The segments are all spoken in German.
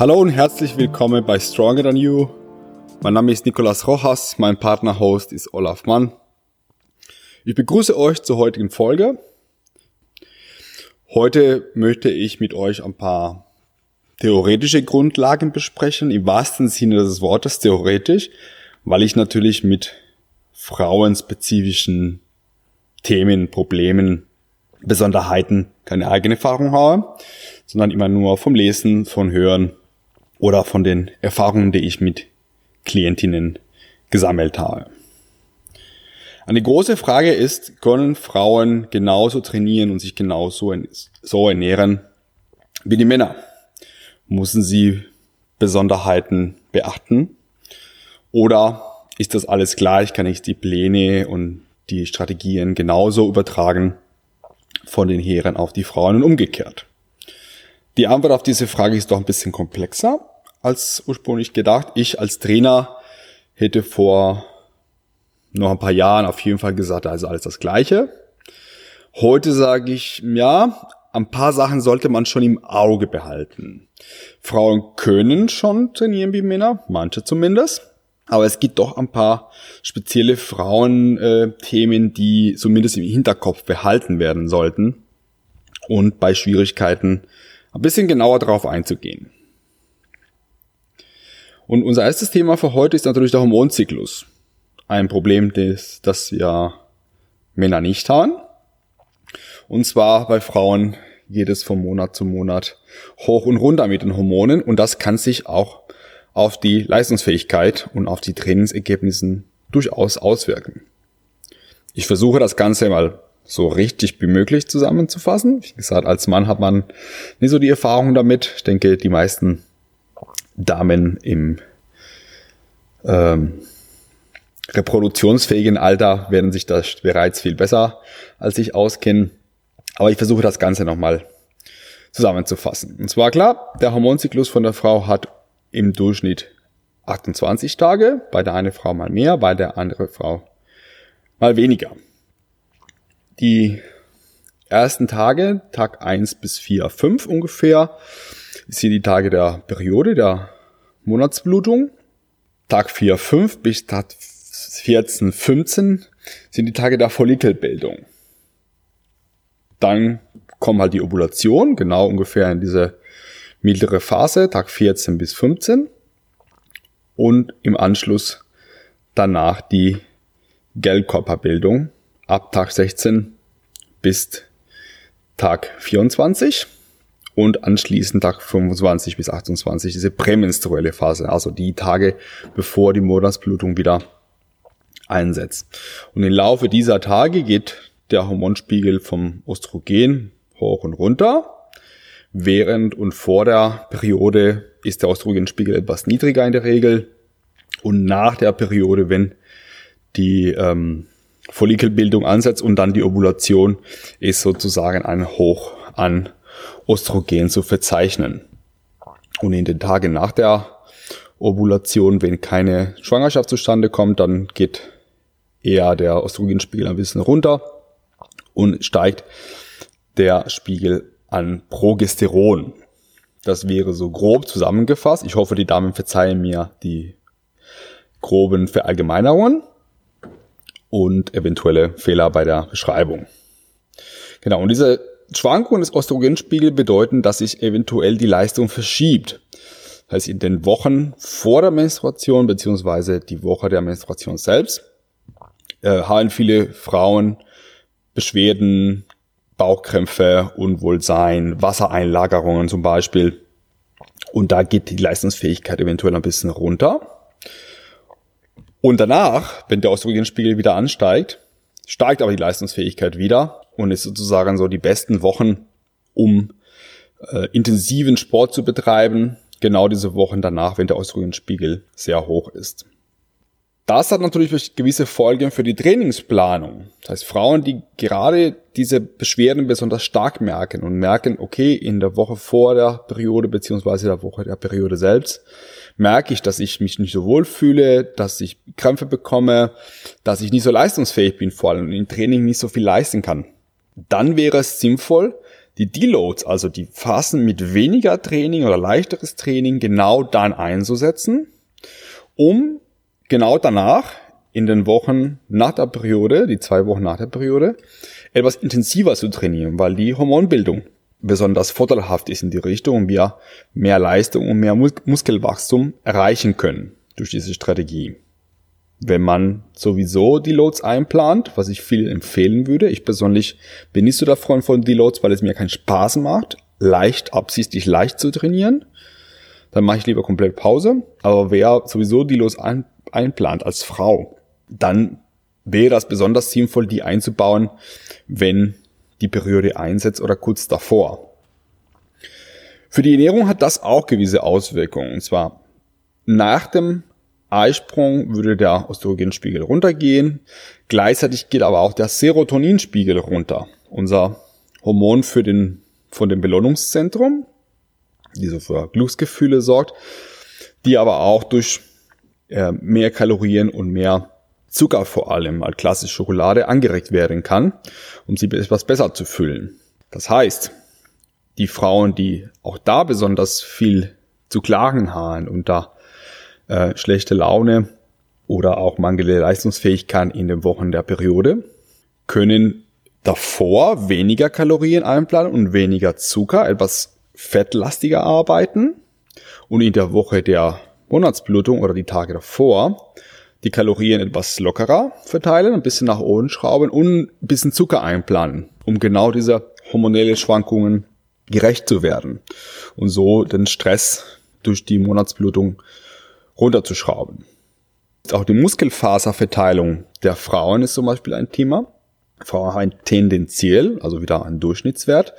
Hallo und herzlich willkommen bei Stronger Than You. Mein Name ist Nicolas Rojas, mein Partner-Host ist Olaf Mann. Ich begrüße euch zur heutigen Folge. Heute möchte ich mit euch ein paar theoretische Grundlagen besprechen, im wahrsten Sinne des Wortes theoretisch, weil ich natürlich mit frauenspezifischen Themen, Problemen, Besonderheiten keine eigene Erfahrung habe, sondern immer nur vom Lesen, von Hören oder von den Erfahrungen, die ich mit Klientinnen gesammelt habe. Eine große Frage ist, können Frauen genauso trainieren und sich genauso so ernähren wie die Männer? Müssen sie Besonderheiten beachten? Oder ist das alles gleich? Kann ich die Pläne und die Strategien genauso übertragen von den Herren auf die Frauen und umgekehrt? Die Antwort auf diese Frage ist doch ein bisschen komplexer als ursprünglich gedacht. Ich als Trainer hätte vor noch ein paar Jahren auf jeden Fall gesagt, ist alles das Gleiche. Heute sage ich, ja, ein paar Sachen sollte man schon im Auge behalten. Frauen können schon trainieren wie Männer, manche zumindest. Aber es gibt doch ein paar spezielle Frauenthemen, die zumindest im Hinterkopf behalten werden sollten und bei Schwierigkeiten ein bisschen genauer darauf einzugehen. Und unser erstes Thema für heute ist natürlich der Hormonzyklus. Ein Problem, das, das ja Männer nicht haben. Und zwar bei Frauen geht es von Monat zu Monat hoch und runter mit den Hormonen und das kann sich auch auf die Leistungsfähigkeit und auf die Trainingsergebnissen durchaus auswirken. Ich versuche das Ganze mal so richtig wie möglich zusammenzufassen. Wie gesagt, als Mann hat man nicht so die Erfahrung damit. Ich denke, die meisten Damen im ähm, reproduktionsfähigen Alter werden sich das bereits viel besser als ich auskennen. Aber ich versuche das Ganze nochmal zusammenzufassen. Und zwar klar, der Hormonzyklus von der Frau hat im Durchschnitt 28 Tage, bei der eine Frau mal mehr, bei der andere Frau mal weniger. Die ersten Tage, Tag 1 bis 4, 5 ungefähr, sind die Tage der Periode, der Monatsblutung. Tag 4, 5 bis Tag 14, 15 sind die Tage der Follikelbildung. Dann kommt halt die Ovulation, genau ungefähr in diese mittlere Phase, Tag 14 bis 15. Und im Anschluss danach die Gelbkörperbildung ab Tag 16 bis Tag 24 und anschließend Tag 25 bis 28 diese prämenstruelle Phase, also die Tage, bevor die Monatsblutung wieder einsetzt. Und im Laufe dieser Tage geht der Hormonspiegel vom Östrogen hoch und runter. Während und vor der Periode ist der Östrogenspiegel etwas niedriger in der Regel. Und nach der Periode, wenn die ähm, Follikelbildung ansetzt und dann die Ovulation, ist sozusagen ein Hoch an Östrogen zu verzeichnen. Und in den Tagen nach der Ovulation, wenn keine Schwangerschaft zustande kommt, dann geht eher der Östrogenspiegel ein bisschen runter und steigt der Spiegel an Progesteron. Das wäre so grob zusammengefasst. Ich hoffe, die Damen verzeihen mir die groben Verallgemeinerungen und eventuelle Fehler bei der Beschreibung. Genau, und diese Schwankungen des Östrogenspiegels bedeuten, dass sich eventuell die Leistung verschiebt. Das heißt, in den Wochen vor der Menstruation beziehungsweise die Woche der Menstruation selbst äh, haben viele Frauen Beschwerden, Bauchkrämpfe, Unwohlsein, Wassereinlagerungen zum Beispiel. Und da geht die Leistungsfähigkeit eventuell ein bisschen runter. Und danach, wenn der Östrogenspiegel wieder ansteigt, steigt aber die Leistungsfähigkeit wieder und ist sozusagen so die besten Wochen, um äh, intensiven Sport zu betreiben. Genau diese Wochen danach, wenn der Östrogenspiegel sehr hoch ist. Das hat natürlich gewisse Folgen für die Trainingsplanung. Das heißt, Frauen, die gerade diese Beschwerden besonders stark merken und merken, okay, in der Woche vor der Periode beziehungsweise der Woche der Periode selbst, merke ich, dass ich mich nicht so wohl fühle, dass ich Krämpfe bekomme, dass ich nicht so leistungsfähig bin, vor allem im Training nicht so viel leisten kann dann wäre es sinnvoll, die Deloads, also die Phasen mit weniger Training oder leichteres Training, genau dann einzusetzen, um genau danach in den Wochen nach der Periode, die zwei Wochen nach der Periode, etwas intensiver zu trainieren, weil die Hormonbildung besonders vorteilhaft ist in die Richtung und wir mehr Leistung und mehr Muskelwachstum erreichen können durch diese Strategie. Wenn man sowieso die Loads einplant, was ich viel empfehlen würde, ich persönlich bin nicht so der Freund von die Loads, weil es mir keinen Spaß macht, leicht, absichtlich leicht zu trainieren, dann mache ich lieber komplett Pause. Aber wer sowieso die Loads ein, einplant als Frau, dann wäre das besonders sinnvoll, die einzubauen, wenn die Periode einsetzt oder kurz davor. Für die Ernährung hat das auch gewisse Auswirkungen. Und zwar nach dem Eisprung würde der Östrogenspiegel runtergehen. Gleichzeitig geht aber auch der Serotoninspiegel runter. Unser Hormon für den, von dem Belohnungszentrum, die so für Glücksgefühle sorgt, die aber auch durch äh, mehr Kalorien und mehr Zucker vor allem, als klassische Schokolade, angeregt werden kann, um sie etwas besser zu füllen. Das heißt, die Frauen, die auch da besonders viel zu klagen haben und da äh, schlechte Laune oder auch mangelnde Leistungsfähigkeit in den Wochen der Periode, können davor weniger Kalorien einplanen und weniger Zucker, etwas fettlastiger arbeiten und in der Woche der Monatsblutung oder die Tage davor die Kalorien etwas lockerer verteilen, ein bisschen nach oben schrauben und ein bisschen Zucker einplanen, um genau diese hormonelle Schwankungen gerecht zu werden und so den Stress durch die Monatsblutung runterzuschrauben. Auch die Muskelfaserverteilung der Frauen ist zum Beispiel ein Thema. Frauen haben tendenziell, also wieder ein Durchschnittswert,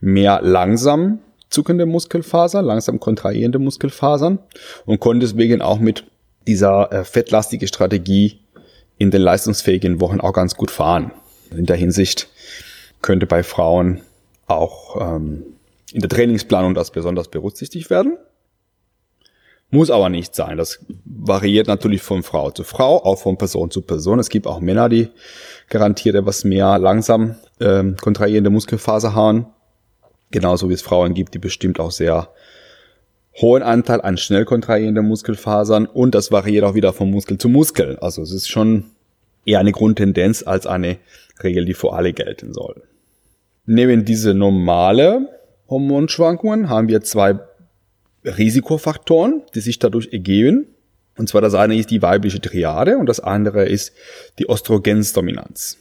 mehr langsam zuckende Muskelfaser, langsam kontrahierende Muskelfasern und können deswegen auch mit dieser äh, fettlastige Strategie in den leistungsfähigen Wochen auch ganz gut fahren. In der Hinsicht könnte bei Frauen auch ähm, in der Trainingsplanung das besonders berücksichtigt werden. Muss aber nicht sein. Das variiert natürlich von Frau zu Frau, auch von Person zu Person. Es gibt auch Männer, die garantiert etwas mehr langsam ähm, kontrahierende Muskelfaser haben. Genauso wie es Frauen gibt, die bestimmt auch sehr hohen Anteil an schnell kontrahierenden Muskelfasern und das variiert auch wieder von Muskel zu Muskel. Also es ist schon eher eine Grundtendenz als eine Regel, die für alle gelten soll. Neben diese normale Hormonschwankungen haben wir zwei Risikofaktoren, die sich dadurch ergeben. Und zwar das eine ist die weibliche Triade und das andere ist die Östrogensdominanz.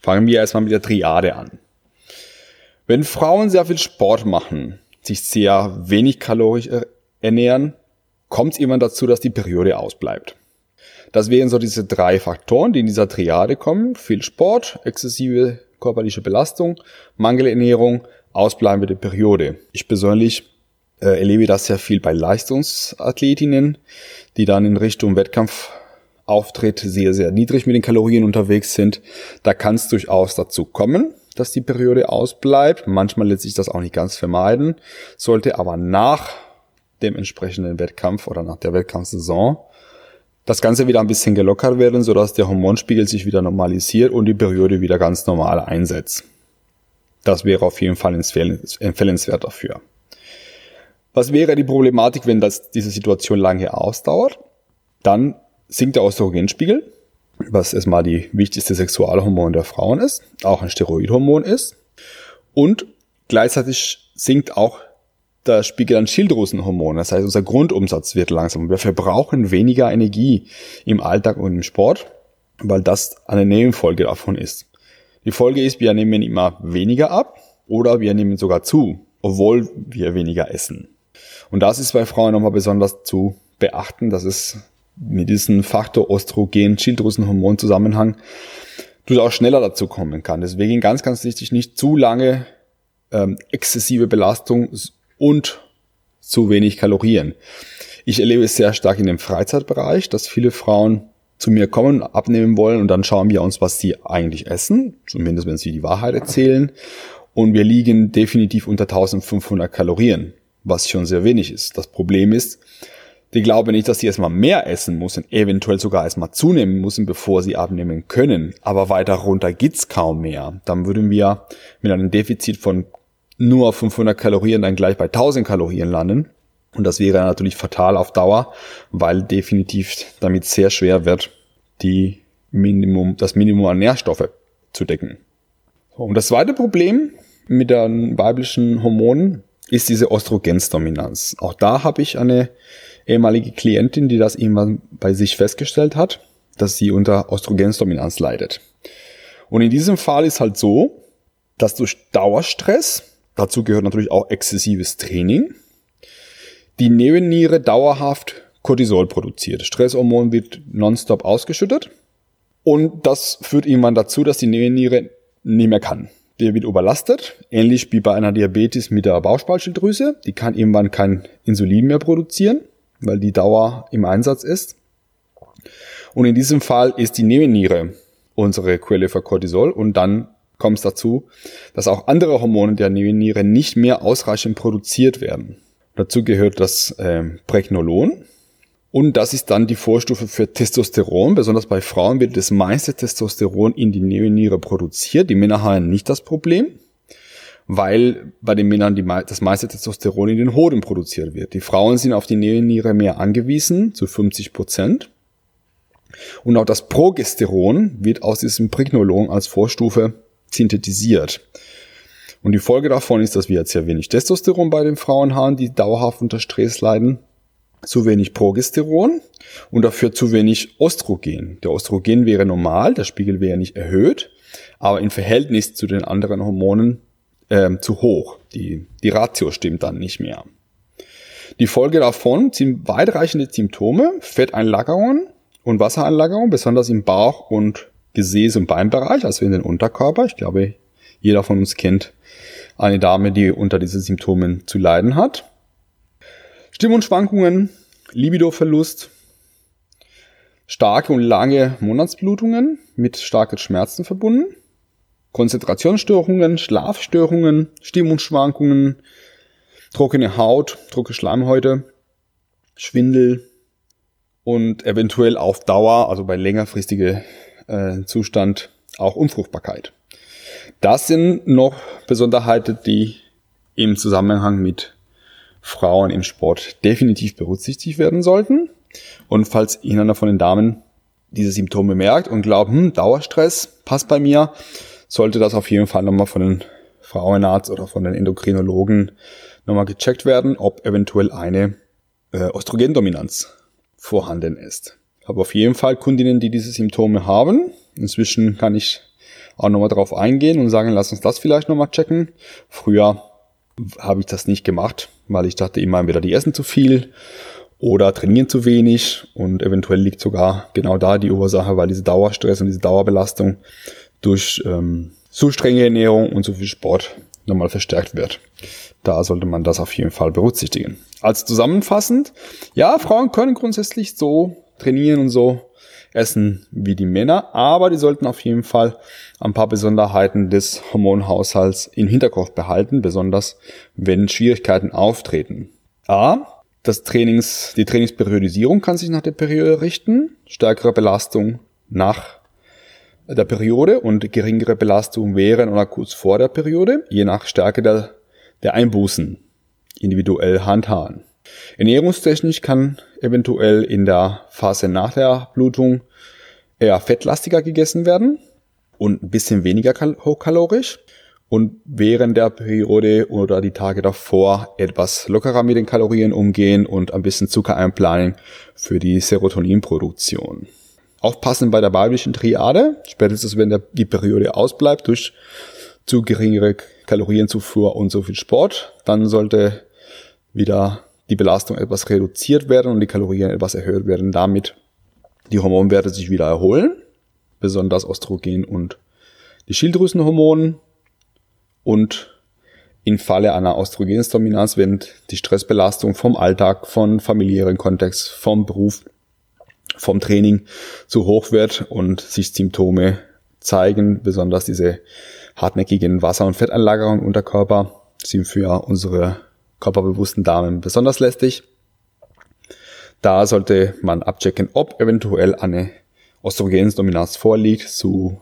Fangen wir erstmal mit der Triade an. Wenn Frauen sehr viel Sport machen, sich sehr wenig kalorisch ernähren, kommt es irgendwann dazu, dass die Periode ausbleibt. Das wären so diese drei Faktoren, die in dieser Triade kommen. Viel Sport, exzessive körperliche Belastung, Mangelernährung, ausbleibende Periode. Ich persönlich äh, erlebe das sehr viel bei Leistungsathletinnen, die dann in Richtung Wettkampfauftritt sehr, sehr niedrig mit den Kalorien unterwegs sind. Da kann es durchaus dazu kommen, dass die Periode ausbleibt. Manchmal lässt sich das auch nicht ganz vermeiden, sollte aber nach dem entsprechenden Wettkampf oder nach der Wettkampfsaison das Ganze wieder ein bisschen gelockert werden, sodass der Hormonspiegel sich wieder normalisiert und die Periode wieder ganz normal einsetzt. Das wäre auf jeden Fall empfehlenswert dafür. Was wäre die Problematik, wenn das, diese Situation lange ausdauert? Dann sinkt der Östrogenspiegel, was erstmal die wichtigste Sexualhormon der Frauen ist, auch ein Steroidhormon ist. Und gleichzeitig sinkt auch der Spiegel an Schilddrüsenhormonen. Das heißt, unser Grundumsatz wird langsam. Wir verbrauchen weniger Energie im Alltag und im Sport, weil das eine Nebenfolge davon ist. Die Folge ist, wir nehmen immer weniger ab oder wir nehmen sogar zu, obwohl wir weniger essen. Und das ist bei Frauen nochmal besonders zu beachten, dass es mit diesem Faktor Östrogen, Schilddrüsenhormon Zusammenhang durchaus schneller dazu kommen kann. Deswegen ganz, ganz wichtig, nicht zu lange ähm, exzessive Belastung und zu wenig Kalorien. Ich erlebe es sehr stark in dem Freizeitbereich, dass viele Frauen zu mir kommen, abnehmen wollen und dann schauen wir uns, was sie eigentlich essen, zumindest wenn sie die Wahrheit erzählen. Und wir liegen definitiv unter 1500 Kalorien, was schon sehr wenig ist. Das Problem ist, die glauben nicht, dass sie erstmal mehr essen müssen, eventuell sogar erstmal zunehmen müssen, bevor sie abnehmen können. Aber weiter runter geht's kaum mehr. Dann würden wir mit einem Defizit von nur 500 Kalorien dann gleich bei 1000 Kalorien landen. Und das wäre natürlich fatal auf Dauer, weil definitiv damit sehr schwer wird, die Minimum, das Minimum an Nährstoffe zu decken. Und das zweite Problem mit den weiblichen Hormonen ist diese Östrogensdominanz. Auch da habe ich eine ehemalige Klientin, die das irgendwann bei sich festgestellt hat, dass sie unter Östrogensdominanz leidet. Und in diesem Fall ist halt so, dass durch Dauerstress, dazu gehört natürlich auch exzessives Training, die Nebenniere dauerhaft Cortisol produziert. Stresshormon wird nonstop ausgeschüttet und das führt irgendwann dazu, dass die Nebenniere nicht mehr kann. Der wird überlastet, ähnlich wie bei einer Diabetes mit der Bauchspeicheldrüse. Die kann irgendwann kein Insulin mehr produzieren, weil die Dauer im Einsatz ist. Und in diesem Fall ist die Nebenniere unsere Quelle für Cortisol und dann kommt es dazu, dass auch andere Hormone der Nebenniere nicht mehr ausreichend produziert werden. Dazu gehört das äh, Pregnolon, und das ist dann die Vorstufe für Testosteron. Besonders bei Frauen wird das meiste Testosteron in die Nebenniere produziert. Die Männer haben nicht das Problem, weil bei den Männern die, das meiste Testosteron in den Hoden produziert wird. Die Frauen sind auf die Nebenniere mehr angewiesen, zu 50 Prozent. Und auch das Progesteron wird aus diesem Prignolon als Vorstufe synthetisiert. Und die Folge davon ist, dass wir jetzt sehr wenig Testosteron bei den Frauen haben, die dauerhaft unter Stress leiden zu wenig Progesteron und dafür zu wenig Östrogen. Der Östrogen wäre normal, der Spiegel wäre nicht erhöht, aber im Verhältnis zu den anderen Hormonen ähm, zu hoch. Die, die Ratio stimmt dann nicht mehr. Die Folge davon sind weitreichende Symptome, Fetteinlagerungen und Wasseranlagerungen, besonders im Bauch und Gesäß- und Beinbereich, also in den Unterkörper. Ich glaube, jeder von uns kennt eine Dame, die unter diesen Symptomen zu leiden hat. Stimmungsschwankungen, Libidoverlust, starke und lange Monatsblutungen mit starken Schmerzen verbunden, Konzentrationsstörungen, Schlafstörungen, Stimmungsschwankungen, trockene Haut, trockene Schleimhäute, Schwindel und eventuell auf Dauer, also bei längerfristiger äh, Zustand, auch Unfruchtbarkeit. Das sind noch Besonderheiten, die im Zusammenhang mit Frauen im Sport definitiv berücksichtigt werden sollten. Und falls einer von den Damen diese Symptome merkt und glaubt, hm, Dauerstress passt bei mir, sollte das auf jeden Fall nochmal von den Frauenarzt oder von den Endokrinologen nochmal gecheckt werden, ob eventuell eine äh, Östrogendominanz vorhanden ist. Ich habe auf jeden Fall Kundinnen, die diese Symptome haben. Inzwischen kann ich auch nochmal drauf eingehen und sagen, lass uns das vielleicht nochmal checken. Früher habe ich das nicht gemacht, weil ich dachte immer entweder die essen zu viel oder trainieren zu wenig und eventuell liegt sogar genau da die Ursache, weil diese Dauerstress und diese Dauerbelastung durch ähm, zu strenge Ernährung und zu viel Sport nochmal verstärkt wird. Da sollte man das auf jeden Fall berücksichtigen. Als zusammenfassend, ja, Frauen können grundsätzlich so trainieren und so essen wie die Männer, aber die sollten auf jeden Fall ein paar Besonderheiten des Hormonhaushalts im Hinterkopf behalten, besonders wenn Schwierigkeiten auftreten. A. Das Trainings, die Trainingsperiodisierung kann sich nach der Periode richten. Stärkere Belastung nach der Periode und geringere Belastung während oder kurz vor der Periode, je nach Stärke der, der Einbußen individuell handhaben. Ernährungstechnisch kann eventuell in der Phase nach der Blutung eher fettlastiger gegessen werden und ein bisschen weniger hochkalorisch und während der Periode oder die Tage davor etwas lockerer mit den Kalorien umgehen und ein bisschen Zucker einplanen für die Serotoninproduktion. Aufpassen bei der weiblichen Triade, spätestens wenn der, die Periode ausbleibt durch zu geringere Kalorienzufuhr und so viel Sport, dann sollte wieder die Belastung etwas reduziert werden und die Kalorien etwas erhöht werden, damit die Hormonwerte sich wieder erholen, besonders Östrogen und die Schilddrüsenhormonen und im Falle einer Östrogendominanz, wenn die Stressbelastung vom Alltag, vom familiären Kontext, vom Beruf, vom Training zu hoch wird und sich Symptome zeigen, besonders diese hartnäckigen Wasser- und Fettanlagerungen im Unterkörper sind für unsere körperbewussten Damen besonders lästig. Da sollte man abchecken, ob eventuell eine Östrogendominanz vorliegt, zu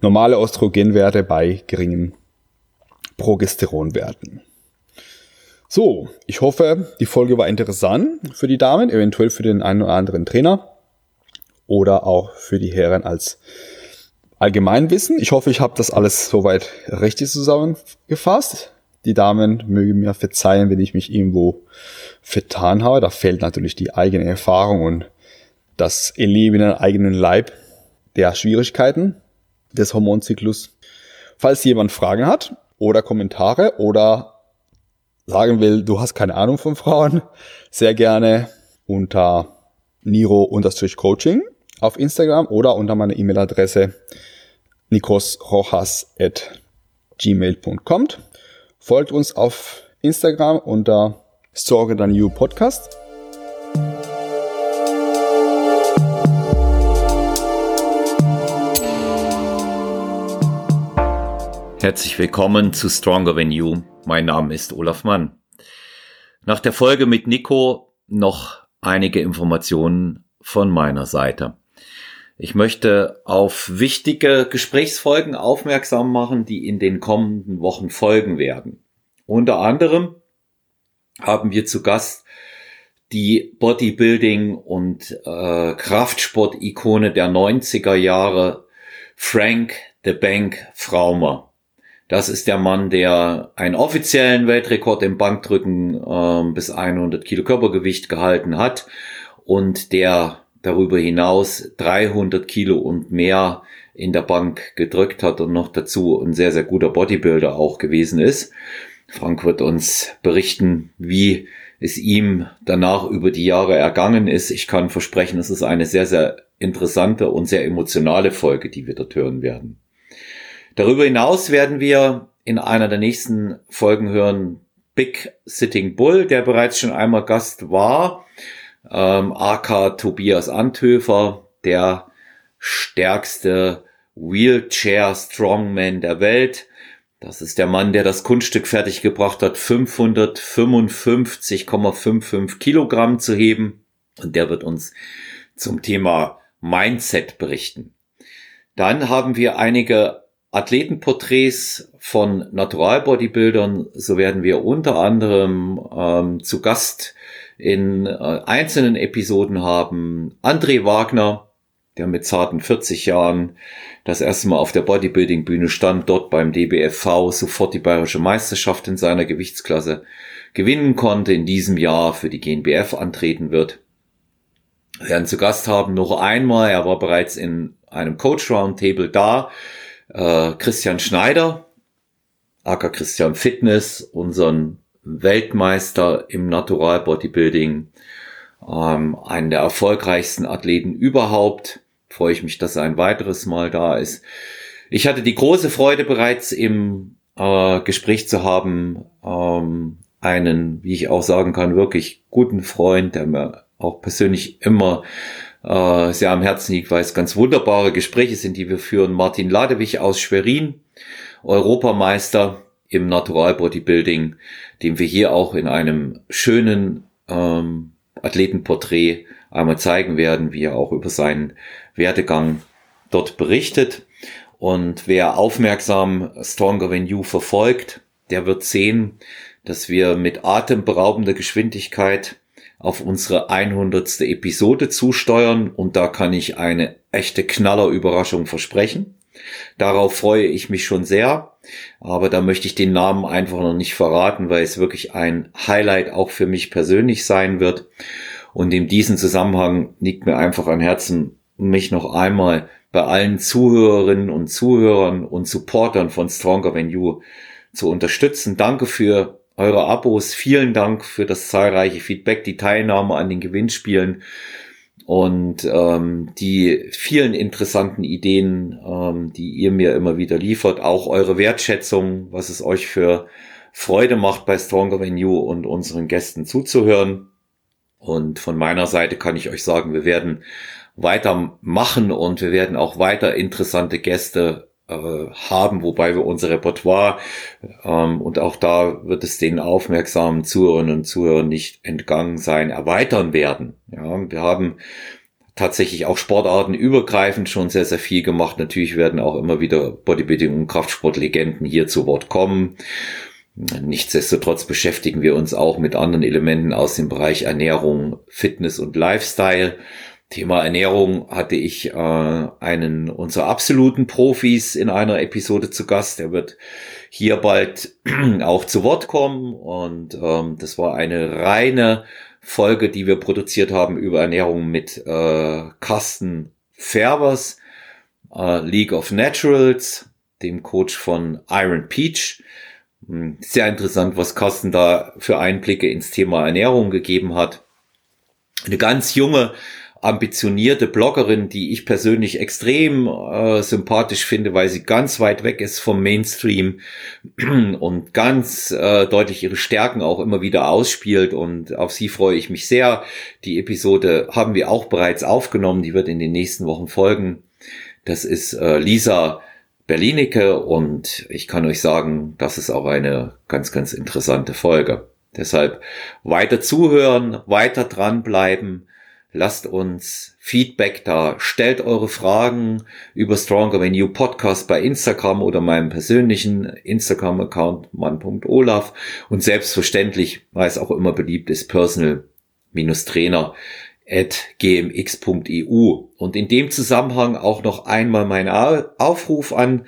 normale Östrogenwerte bei geringen Progesteronwerten. So, ich hoffe, die Folge war interessant für die Damen, eventuell für den einen oder anderen Trainer oder auch für die Herren als Allgemeinwissen. Ich hoffe, ich habe das alles soweit richtig zusammengefasst. Die Damen mögen mir verzeihen, wenn ich mich irgendwo vertan habe. Da fehlt natürlich die eigene Erfahrung und das Erleben in eigenen Leib der Schwierigkeiten des Hormonzyklus. Falls jemand Fragen hat oder Kommentare oder sagen will, du hast keine Ahnung von Frauen, sehr gerne unter Niro-Coaching auf Instagram oder unter meiner E-Mail-Adresse nikosrojas.gmail.com. Folgt uns auf Instagram unter Stronger Than You Podcast. Herzlich willkommen zu Stronger Than You. Mein Name ist Olaf Mann. Nach der Folge mit Nico noch einige Informationen von meiner Seite. Ich möchte auf wichtige Gesprächsfolgen aufmerksam machen, die in den kommenden Wochen folgen werden. Unter anderem haben wir zu Gast die Bodybuilding- und äh, Kraftsport-Ikone der 90er Jahre, Frank the Bank Fraumer. Das ist der Mann, der einen offiziellen Weltrekord im Bankdrücken äh, bis 100 Kilo Körpergewicht gehalten hat und der darüber hinaus 300 Kilo und mehr in der Bank gedrückt hat und noch dazu ein sehr, sehr guter Bodybuilder auch gewesen ist. Frank wird uns berichten, wie es ihm danach über die Jahre ergangen ist. Ich kann versprechen, es ist eine sehr, sehr interessante und sehr emotionale Folge, die wir dort hören werden. Darüber hinaus werden wir in einer der nächsten Folgen hören Big Sitting Bull, der bereits schon einmal Gast war ähm, AK Tobias Anthöfer, der stärkste Wheelchair Strongman der Welt. Das ist der Mann, der das Kunststück fertiggebracht hat, 555,55 Kilogramm zu heben. Und der wird uns zum Thema Mindset berichten. Dann haben wir einige Athletenporträts von Natural-Bodybuildern. So werden wir unter anderem ähm, zu Gast in äh, einzelnen Episoden haben André Wagner, der mit zarten 40 Jahren das erste Mal auf der Bodybuilding-Bühne stand, dort beim DBFV sofort die bayerische Meisterschaft in seiner Gewichtsklasse gewinnen konnte, in diesem Jahr für die GNBF antreten wird. Wir werden zu Gast haben noch einmal, er war bereits in einem Coach Roundtable da, äh, Christian Schneider, aka Christian Fitness, unseren Weltmeister im Natural Bodybuilding, ähm, einen der erfolgreichsten Athleten überhaupt. Freue ich mich, dass er ein weiteres Mal da ist. Ich hatte die große Freude bereits im äh, Gespräch zu haben, ähm, einen, wie ich auch sagen kann, wirklich guten Freund, der mir auch persönlich immer äh, sehr am Herzen liegt, weil es ganz wunderbare Gespräche sind, die wir führen. Martin Ladewig aus Schwerin, Europameister im Natural Bodybuilding, den wir hier auch in einem schönen ähm, Athletenporträt einmal zeigen werden, wie er auch über seinen Werdegang dort berichtet. Und wer aufmerksam Stronger Than You verfolgt, der wird sehen, dass wir mit atemberaubender Geschwindigkeit auf unsere 100. Episode zusteuern und da kann ich eine echte Knallerüberraschung versprechen. Darauf freue ich mich schon sehr, aber da möchte ich den Namen einfach noch nicht verraten, weil es wirklich ein Highlight auch für mich persönlich sein wird. Und in diesem Zusammenhang liegt mir einfach an Herzen, mich noch einmal bei allen Zuhörerinnen und Zuhörern und Supportern von Stronger Than You zu unterstützen. Danke für eure Abos. Vielen Dank für das zahlreiche Feedback, die Teilnahme an den Gewinnspielen und ähm, die vielen interessanten Ideen, ähm, die ihr mir immer wieder liefert, auch eure Wertschätzung, was es euch für Freude macht, bei Stronger Than You und unseren Gästen zuzuhören. Und von meiner Seite kann ich euch sagen, wir werden weitermachen und wir werden auch weiter interessante Gäste haben, wobei wir unser Repertoire ähm, und auch da wird es den aufmerksamen Zuhörerinnen und Zuhörern nicht entgangen sein, erweitern werden. Ja, wir haben tatsächlich auch Sportarten übergreifend schon sehr, sehr viel gemacht. Natürlich werden auch immer wieder Bodybuilding und Kraftsportlegenden hier zu Wort kommen. Nichtsdestotrotz beschäftigen wir uns auch mit anderen Elementen aus dem Bereich Ernährung, Fitness und Lifestyle. Thema Ernährung hatte ich äh, einen unserer absoluten Profis in einer Episode zu Gast. Der wird hier bald auch zu Wort kommen und ähm, das war eine reine Folge, die wir produziert haben über Ernährung mit äh, Carsten Färbers, äh, League of Naturals, dem Coach von Iron Peach. Hm, sehr interessant, was Carsten da für Einblicke ins Thema Ernährung gegeben hat. Eine ganz junge ambitionierte Bloggerin, die ich persönlich extrem äh, sympathisch finde, weil sie ganz weit weg ist vom Mainstream und ganz äh, deutlich ihre Stärken auch immer wieder ausspielt und auf sie freue ich mich sehr. Die Episode haben wir auch bereits aufgenommen, die wird in den nächsten Wochen folgen. Das ist äh, Lisa Berlinecke und ich kann euch sagen, das ist auch eine ganz, ganz interessante Folge. Deshalb weiter zuhören, weiter dranbleiben Lasst uns Feedback da. Stellt eure Fragen über Stronger Than You Podcast bei Instagram oder meinem persönlichen Instagram-Account mann.olaf. Und selbstverständlich, weil es auch immer beliebt ist, personal-trainer at gmx.eu. Und in dem Zusammenhang auch noch einmal mein Aufruf an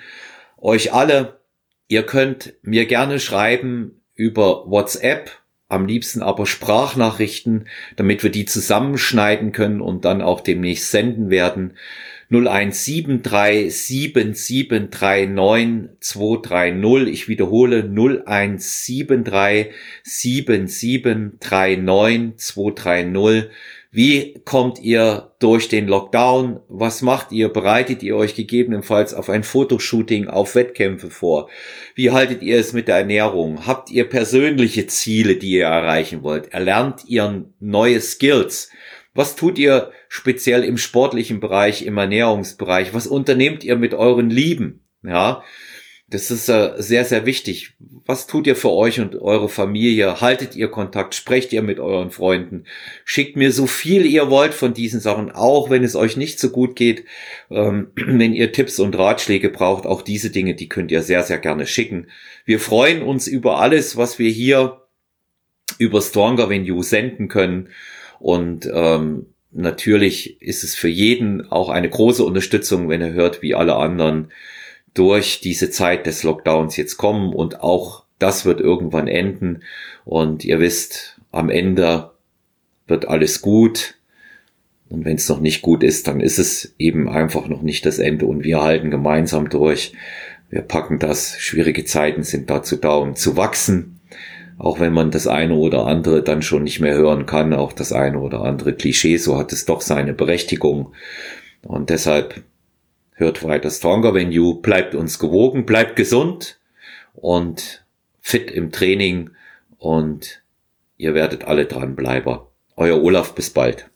euch alle. Ihr könnt mir gerne schreiben über WhatsApp am liebsten aber Sprachnachrichten, damit wir die zusammenschneiden können und dann auch demnächst senden werden. 01737739230. Ich wiederhole 01737739230. Wie kommt ihr durch den Lockdown? Was macht ihr? Bereitet ihr euch gegebenenfalls auf ein Fotoshooting, auf Wettkämpfe vor? Wie haltet ihr es mit der Ernährung? Habt ihr persönliche Ziele, die ihr erreichen wollt? Erlernt ihr neue Skills? Was tut ihr speziell im sportlichen Bereich, im Ernährungsbereich? Was unternehmt ihr mit euren Lieben? Ja, das ist äh, sehr, sehr wichtig. Was tut ihr für euch und eure Familie? Haltet ihr Kontakt? Sprecht ihr mit euren Freunden? Schickt mir so viel ihr wollt von diesen Sachen, auch wenn es euch nicht so gut geht. Ähm, wenn ihr Tipps und Ratschläge braucht, auch diese Dinge, die könnt ihr sehr, sehr gerne schicken. Wir freuen uns über alles, was wir hier über Stronger When You senden können. Und ähm, natürlich ist es für jeden auch eine große Unterstützung, wenn er hört, wie alle anderen durch diese Zeit des Lockdowns jetzt kommen und auch das wird irgendwann enden und ihr wisst, am Ende wird alles gut und wenn es noch nicht gut ist, dann ist es eben einfach noch nicht das Ende und wir halten gemeinsam durch. Wir packen das. Schwierige Zeiten sind dazu da, um zu wachsen. Auch wenn man das eine oder andere dann schon nicht mehr hören kann, auch das eine oder andere Klischee, so hat es doch seine Berechtigung. Und deshalb hört weiter Stronger When You, bleibt uns gewogen, bleibt gesund und fit im Training und ihr werdet alle dranbleiber. Euer Olaf, bis bald.